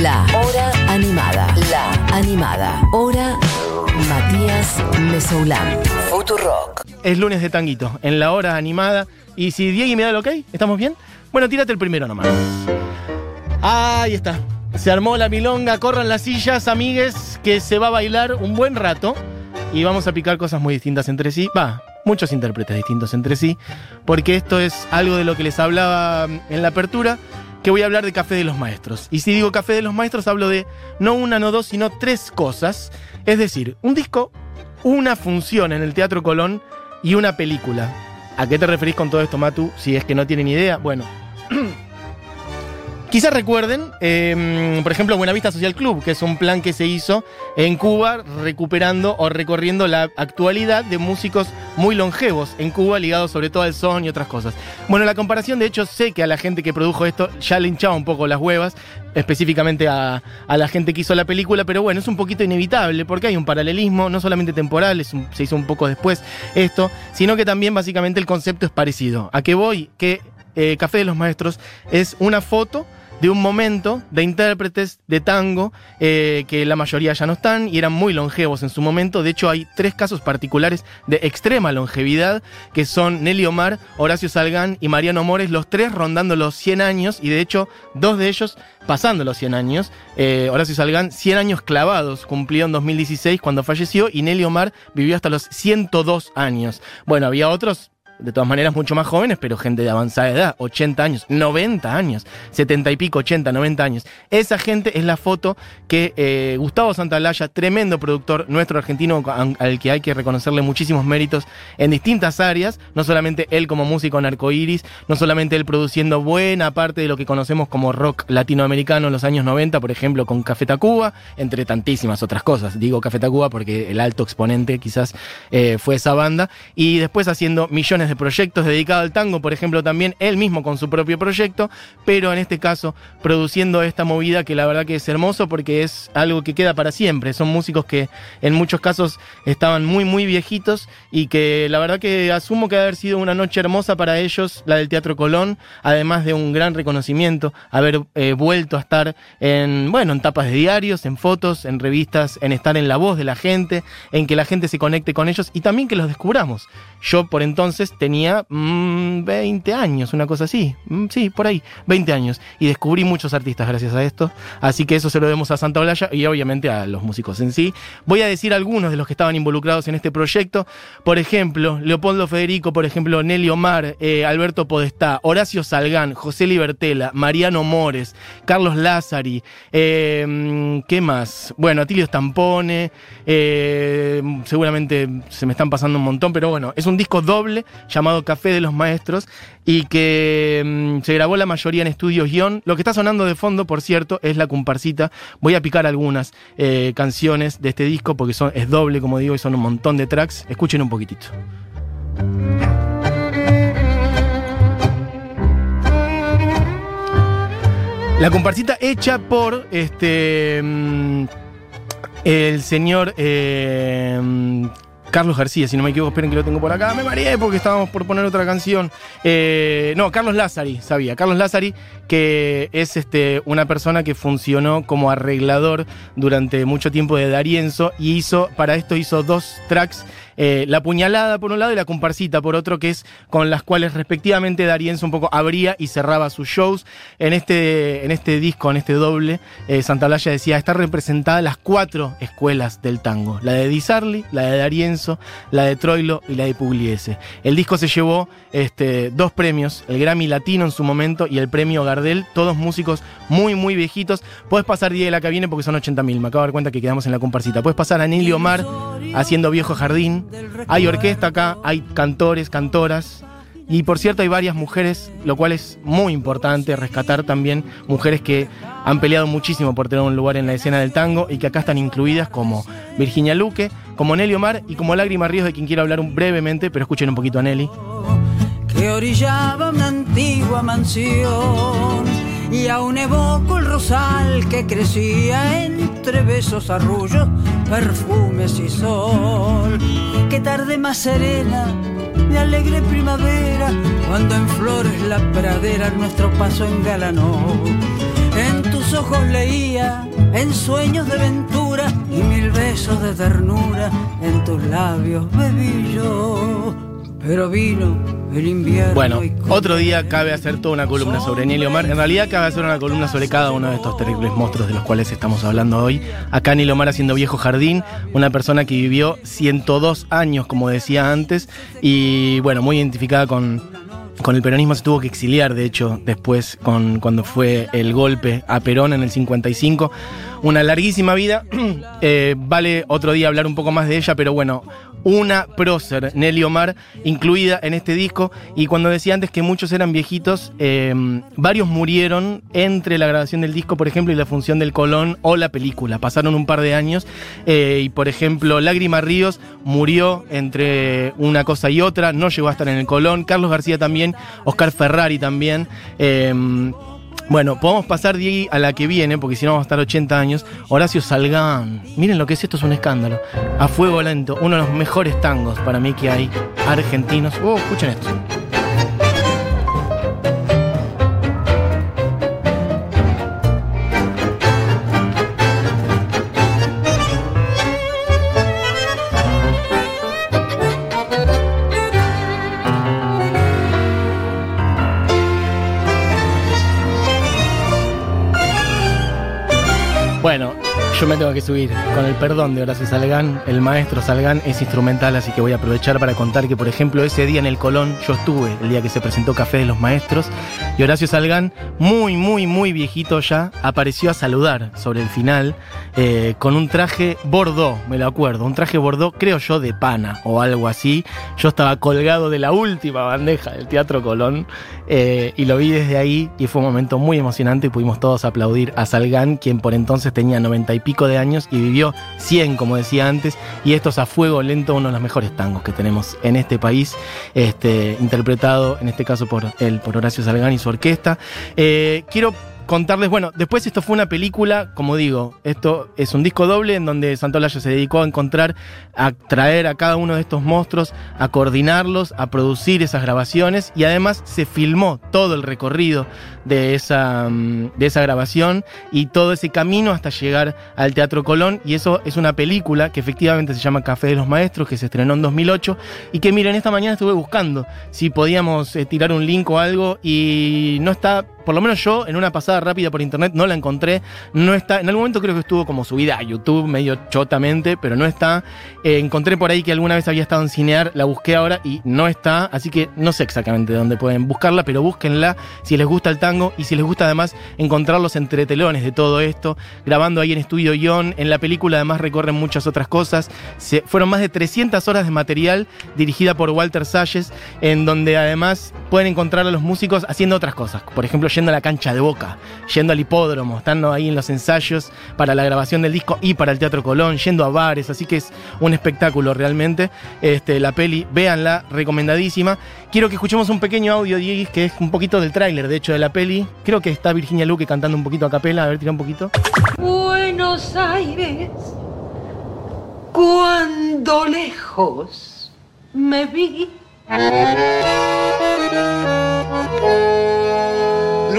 La Hora Animada. La Animada. Hora Matías Mesoulán. Futurock. Es lunes de tanguito, en la hora animada. Y si Diego me da el ok, ¿estamos bien? Bueno, tírate el primero nomás. Ahí está. Se armó la milonga, corran las sillas, amigues, que se va a bailar un buen rato. Y vamos a picar cosas muy distintas entre sí. Va, muchos intérpretes distintos entre sí. Porque esto es algo de lo que les hablaba en la apertura. Que voy a hablar de Café de los Maestros. Y si digo Café de los Maestros, hablo de no una, no dos, sino tres cosas. Es decir, un disco, una función en el Teatro Colón y una película. ¿A qué te referís con todo esto, Matu? Si es que no tienen idea. Bueno. Quizás recuerden, eh, por ejemplo, Buenavista Social Club, que es un plan que se hizo en Cuba recuperando o recorriendo la actualidad de músicos muy longevos en Cuba, ligados sobre todo al son y otras cosas. Bueno, la comparación, de hecho, sé que a la gente que produjo esto ya le hinchaba un poco las huevas, específicamente a, la gente que hizo la película, pero bueno, es un poquito inevitable porque hay un paralelismo, no solamente temporal, se hizo un poco después esto, sino que también básicamente el concepto es parecido. ¿A qué voy? Que eh, Café de los Maestros es una foto de un momento de intérpretes de tango eh, que la mayoría ya no están y eran muy longevos en su momento. De hecho, hay tres casos particulares de extrema longevidad que son Nelly Omar, Horacio Salgán y Mariano Mores, los tres rondando los 100 años y de hecho dos de ellos pasando los 100 años. Eh, Horacio Salgán, 100 años clavados, cumplió en 2016 cuando falleció y Nelly Omar vivió hasta los 102 años. Bueno, había otros de todas maneras mucho más jóvenes, pero gente de avanzada edad, 80 años, 90 años, 70 y pico, 80, 90 años. Esa gente es la foto que eh, Gustavo Santaolalla, tremendo productor nuestro argentino, al que hay que reconocerle muchísimos méritos en distintas áreas, no solamente él como músico en Arcoiris, no solamente él produciendo buena parte de lo que conocemos como rock latinoamericano en los años 90, por ejemplo, con Café Tacuba, entre tantísimas otras cosas. Digo Café Tacuba porque el alto exponente quizás eh, fue esa banda, y después haciendo millones de proyectos dedicados al tango, por ejemplo, también él mismo con su propio proyecto, pero en este caso produciendo esta movida que la verdad que es hermoso porque es algo que queda para siempre. Son músicos que en muchos casos estaban muy, muy viejitos y que la verdad que asumo que ha haber sido una noche hermosa para ellos, la del Teatro Colón, además de un gran reconocimiento, haber eh, vuelto a estar en, bueno, en tapas de diarios, en fotos, en revistas, en estar en la voz de la gente, en que la gente se conecte con ellos y también que los descubramos. Yo por entonces tenía mm, 20 años, una cosa así. Mm, sí, por ahí, 20 años. Y descubrí muchos artistas gracias a esto. Así que eso se lo debemos a Santa Olalla y obviamente a los músicos en sí. Voy a decir algunos de los que estaban involucrados en este proyecto. Por ejemplo, Leopoldo Federico, por ejemplo, Nelly Omar, eh, Alberto Podestá, Horacio Salgán, José Libertela, Mariano Mores, Carlos Lázari, eh, mm, ¿qué más? Bueno, Atilio Stampone, eh, seguramente se me están pasando un montón, pero bueno, es un disco doble llamado Café de los Maestros y que mm, se grabó la mayoría en estudios guion. Lo que está sonando de fondo, por cierto, es la comparsita. Voy a picar algunas eh, canciones de este disco porque es doble, como digo, y son un montón de tracks. Escuchen un poquitito. La comparsita hecha por este mm, el señor eh, Carlos García, si no me equivoco, esperen que lo tengo por acá. Me mareé porque estábamos por poner otra canción. Eh, no, Carlos Lázari, sabía. Carlos Lázari, que es este, una persona que funcionó como arreglador durante mucho tiempo de Darienzo y hizo, para esto hizo dos tracks. Eh, la puñalada por un lado y la comparsita por otro, que es con las cuales respectivamente Darienzo un poco abría y cerraba sus shows. En este, en este disco, en este doble, eh, Santaolalla decía, están representadas las cuatro escuelas del tango. La de Di Sarli, la de Darienzo, la de Troilo y la de Pugliese. El disco se llevó este, dos premios, el Grammy Latino en su momento y el premio Gardel, todos músicos muy, muy viejitos. Puedes pasar Día de la Cabine porque son 80.000, me acabo de dar cuenta que quedamos en la comparsita. Puedes pasar a Nelly Omar haciendo Viejo Jardín. Hay orquesta acá, hay cantores, cantoras. Y por cierto, hay varias mujeres, lo cual es muy importante rescatar también mujeres que han peleado muchísimo por tener un lugar en la escena del tango y que acá están incluidas como Virginia Luque, como Nelly Omar y como Lágrima Ríos, de quien quiero hablar brevemente, pero escuchen un poquito a Nelly. que orillaba una antigua mansión y aún evoco el rosal que crecía entre besos, arrullos, perfumes y sol. Qué tarde más serena, de alegre primavera, cuando en flores la pradera nuestro paso engalanó. En tus ojos leía en sueños de ventura y mil besos de ternura en tus labios bebí yo. Pero vino el invierno. Bueno, otro día cabe hacer toda una columna sobre Nelly Omar. En realidad cabe hacer una columna sobre cada uno de estos terribles monstruos de los cuales estamos hablando hoy. Acá Nelly Omar haciendo viejo jardín, una persona que vivió 102 años, como decía antes, y bueno, muy identificada con, con el peronismo se tuvo que exiliar, de hecho, después con, cuando fue el golpe a Perón en el 55. Una larguísima vida. Eh, vale otro día hablar un poco más de ella, pero bueno, una prócer, Nelly Omar, incluida en este disco. Y cuando decía antes que muchos eran viejitos, eh, varios murieron entre la grabación del disco, por ejemplo, y la función del Colón o la película. Pasaron un par de años. eh, y por ejemplo, Lágrima Ríos murió entre una cosa y otra, no llegó a estar en el Colón. Carlos García también, Oscar Ferrari también. eh, bueno, podemos pasar, Diego, a la que viene, porque si no vamos a estar 80 años. Horacio Salgán. Miren lo que es esto, es un escándalo. A fuego lento, uno de los mejores tangos para mí que hay argentinos. Oh, escuchen esto. Bueno, yo me tengo que subir. Con el perdón de Horacio Salgán, el maestro Salgán es instrumental, así que voy a aprovechar para contar que, por ejemplo, ese día en el Colón yo estuve, el día que se presentó Café de los Maestros, y Horacio Salgán, muy, muy, muy viejito ya, apareció a saludar sobre el final eh, con un traje bordó, me lo acuerdo, un traje bordó, creo yo, de pana o algo así. Yo estaba colgado de la última bandeja del Teatro Colón eh, y lo vi desde ahí y fue un momento muy emocionante y pudimos todos aplaudir a Salgán, quien por entonces tenía noventa y pico de años y vivió 100, como decía antes, y esto es a fuego lento, uno de los mejores tangos que tenemos en este país, este, interpretado en este caso por él, por Horacio Salgán y su orquesta. Eh, quiero contarles, bueno, después esto fue una película, como digo, esto es un disco doble en donde Santolaya se dedicó a encontrar, a traer a cada uno de estos monstruos, a coordinarlos, a producir esas grabaciones y además se filmó todo el recorrido de esa, mm, de esa grabación y todo ese camino hasta llegar al Teatro Colón y eso es una película que efectivamente se llama Café de los Maestros, que se estrenó en 2008 y que miren, esta mañana estuve buscando si podíamos eh, tirar un link o algo y no está por lo menos yo en una pasada rápida por internet no la encontré. No está. En algún momento creo que estuvo como subida a YouTube medio chotamente, pero no está. Eh, encontré por ahí que alguna vez había estado en Cinear, la busqué ahora y no está. Así que no sé exactamente dónde pueden buscarla, pero búsquenla si les gusta el tango y si les gusta además encontrar los entretelones de todo esto. Grabando ahí en Estudio Ion. En la película además recorren muchas otras cosas. Fueron más de 300 horas de material dirigida por Walter Salles, en donde además pueden encontrar a los músicos haciendo otras cosas. Por ejemplo, yendo a la cancha de boca, yendo al hipódromo, estando ahí en los ensayos para la grabación del disco y para el Teatro Colón, yendo a bares, así que es un espectáculo realmente. Este, la peli, véanla, recomendadísima. Quiero que escuchemos un pequeño audio, Diego, que es un poquito del tráiler, de hecho, de la peli. Creo que está Virginia Luque cantando un poquito a capela, a ver, tira un poquito. Buenos Aires, cuando lejos me vi.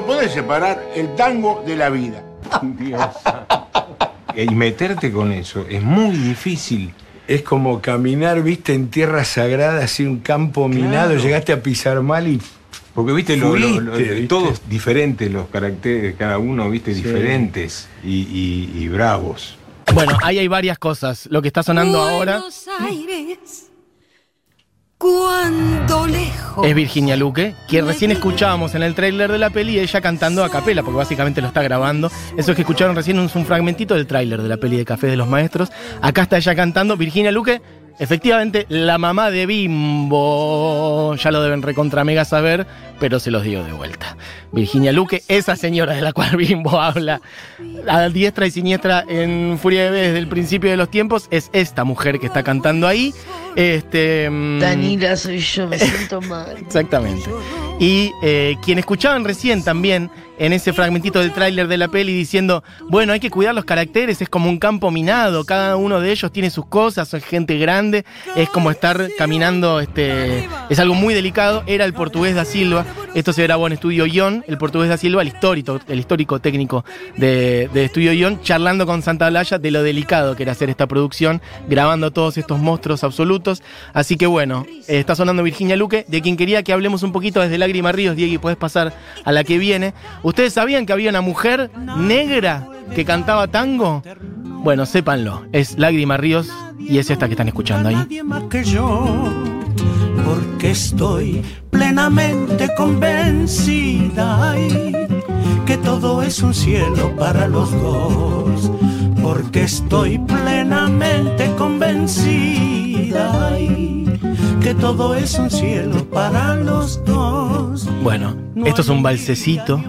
No podés separar el tango de la vida. Dios. Y meterte con eso es muy difícil. Es como caminar, viste, en tierra sagrada, así un campo minado, llegaste a pisar mal y Porque viste, lo- lo- lo- Fuiste, ¿viste? todos diferentes, los caracteres, cada uno, viste, Sí. diferentes y, y- y bravos. Bueno, ahí hay varias cosas. Lo que está sonando ahora Buenos Aires, cuando lejos. es Virginia Luque, que recién escuchábamos en el tráiler de la peli, ella cantando a capela, porque básicamente lo está grabando. Eso que escucharon recién es un fragmentito del tráiler de la peli de Café de los Maestros. Acá está ella cantando, Virginia Luque, efectivamente la mamá de Bimbo. Ya lo deben recontra mega saber, pero se los digo de vuelta. Virginia Luque, esa señora de la cual Bimbo habla a diestra y siniestra en Furia de B desde el principio de los tiempos, es esta mujer que está cantando ahí. Este, mm, Danila soy yo, me siento mal. Exactamente. Y eh, quien escuchaban recién también en ese fragmentito del tráiler de la peli diciendo, bueno, hay que cuidar los caracteres, es como un campo minado, cada uno de ellos tiene sus cosas, son gente grande, es como estar caminando, este, es algo muy delicado, era el portugués da Silva, esto se grabó en Estudio Ion, el portugués da Silva, el histórico, el histórico técnico de, de Estudio Ion, charlando con Santa Blaya de lo delicado que era hacer esta producción, grabando todos estos monstruos absolutos, así que bueno, eh, está sonando Virginia Luque, de quien quería que hablemos un poquito desde Lágrima Ríos, Diego, puedes pasar a la que viene. ¿Ustedes sabían que había una mujer negra que cantaba tango? Bueno, sépanlo, es Lágrima Ríos y es esta que están escuchando ahí. Porque estoy plenamente convencida que todo es un cielo para los dos. Porque estoy plenamente convencida que todo es un cielo para los dos. Bueno, esto es un balsecito.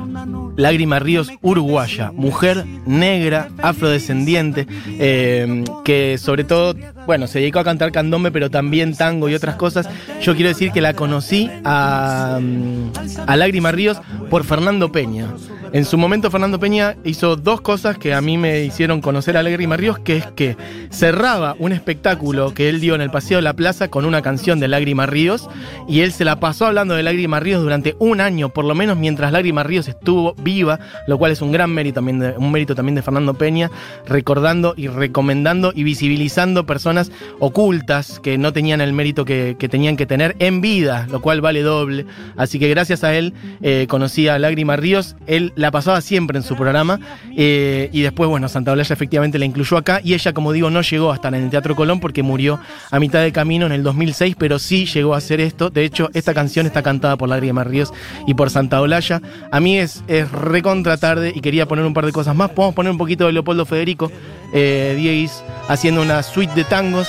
Lágrima Ríos, uruguaya, mujer negra, afrodescendiente, eh, que sobre todo, bueno, se dedicó a cantar candombe, pero también tango y otras cosas. Yo quiero decir que la conocí a, mm, a Lágrima Ríos por Fernando Peña. En su momento Fernando Peña hizo dos cosas que a mí me hicieron conocer a Lágrima Ríos, que es que cerraba un espectáculo que él dio en el Paseo de la Plaza con una canción de Lágrima Ríos y él se la pasó hablando de Lágrima Ríos durante un año, por lo menos mientras Lágrima Ríos estuvo viva, lo cual es un gran mérito también de, un mérito también de Fernando Peña, recordando y recomendando y visibilizando personas ocultas que no tenían el mérito que, que tenían que tener en vida, lo cual vale doble. Así que gracias a él eh, conocí a Lágrima Ríos, él la pasaba siempre en su programa eh, y después, bueno, Santa Blaya efectivamente la incluyó acá y ella, como digo, no llegó a estar en el Teatro Colón porque murió a mitad de camino en el 2006, pero sí llegó a hacer esto. De hecho, esta canción está cantada por Lágrima Ríos y por Santa Olalla. A mí es, es recontra tarde y quería poner un par de cosas más. Podemos poner un poquito de Leopoldo Federico, eh, Dieguis, haciendo una suite de tangos,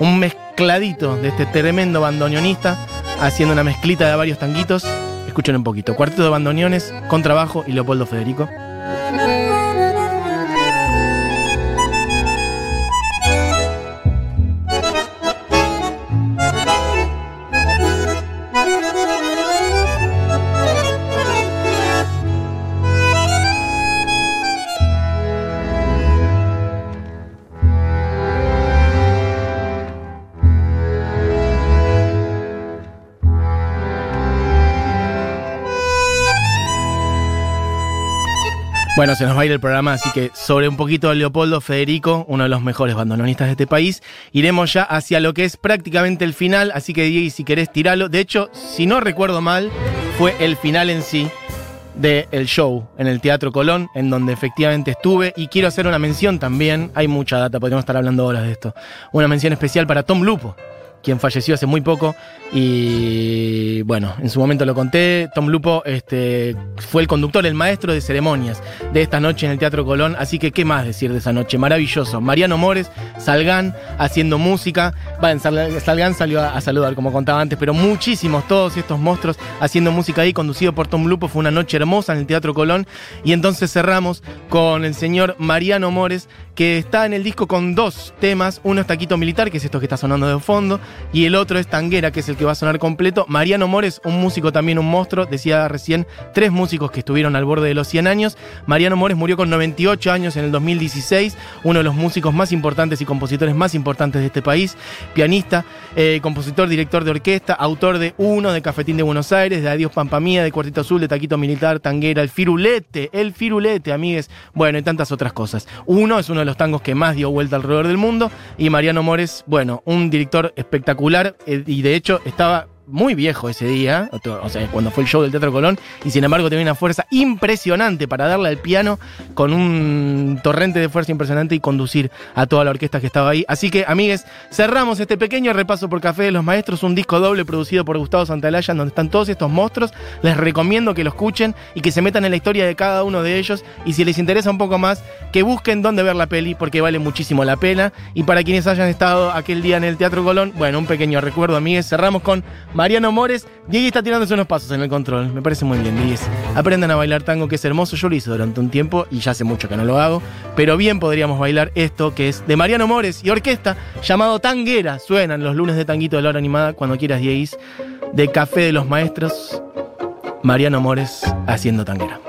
un mezcladito de este tremendo bandoneonista, haciendo una mezclita de varios tanguitos. Escuchen un poquito. Cuarteto de bandoneones, contrabajo y Leopoldo Federico. Bueno, se nos va a ir el programa, así que sobre un poquito de Leopoldo Federico, uno de los mejores bandoneonistas de este país, iremos ya hacia lo que es prácticamente el final, así que Diego, si querés tirarlo. De hecho, si no recuerdo mal, fue el final en sí del show en el Teatro Colón, en donde efectivamente estuve. Y quiero hacer una mención también, hay mucha data, podríamos estar hablando horas de esto. Una mención especial para Tom Lupo, quien falleció hace muy poco. Y bueno, en su momento lo conté. Tom Lupo este, fue el conductor, el maestro de ceremonias de esta noche en el Teatro Colón. Así que, ¿qué más decir de esa noche? Maravilloso. Mariano Mores, Salgán haciendo música. Sal- Salgán salió a, a saludar, como contaba antes, pero muchísimos, todos estos monstruos haciendo música ahí, conducido por Tom Lupo. Fue una noche hermosa en el Teatro Colón. Y entonces cerramos con el señor Mariano Mores, que está en el disco con dos temas. Uno es Taquito Militar, que es esto que está sonando de fondo, y el otro es Tanguera, que es el que va a sonar completo. Mariano Mores, un músico también, un monstruo, decía recién, tres músicos que estuvieron al borde de los 100 años. Mariano Mores murió con 98 años en el 2016, uno de los músicos más importantes y compositores más importantes de este país, pianista, eh, compositor, director de orquesta, autor de Uno, de Cafetín de Buenos Aires, de Adiós Pampa Mía, de Cuartito Azul, de Taquito Militar, Tanguera, El Firulete, El Firulete, amigues, bueno, y tantas otras cosas. Uno es uno de los tangos que más dio vuelta alrededor del mundo, y Mariano Mores, bueno, un director espectacular, eh, y de hecho estaba muy viejo ese día, o sea, cuando fue el show del Teatro Colón, y sin embargo tenía una fuerza impresionante para darle al piano con un torrente de fuerza impresionante y conducir a toda la orquesta que estaba ahí. Así que, amigues, cerramos este pequeño repaso por Café de los Maestros, un disco doble producido por Gustavo Santalaya, donde están todos estos monstruos. Les recomiendo que lo escuchen y que se metan en la historia de cada uno de ellos. Y si les interesa un poco más, que busquen dónde ver la peli, porque vale muchísimo la pena. Y para quienes hayan estado aquel día en el Teatro Colón, bueno, un pequeño recuerdo, amigues. Cerramos con Mariano Mores. Diego está tirándose unos pasos en el control. Me parece muy bien, Diego. Aprendan a bailar tango, que es hermoso. Yo lo hice durante un tiempo y ya hace mucho que no lo hago. Pero bien podríamos bailar esto que es de Mariano Mores y orquesta llamado Tanguera. Suenan los lunes de Tanguito de la hora animada cuando quieras, Diego. De Café de los Maestros. Mariano Mores haciendo Tanguera.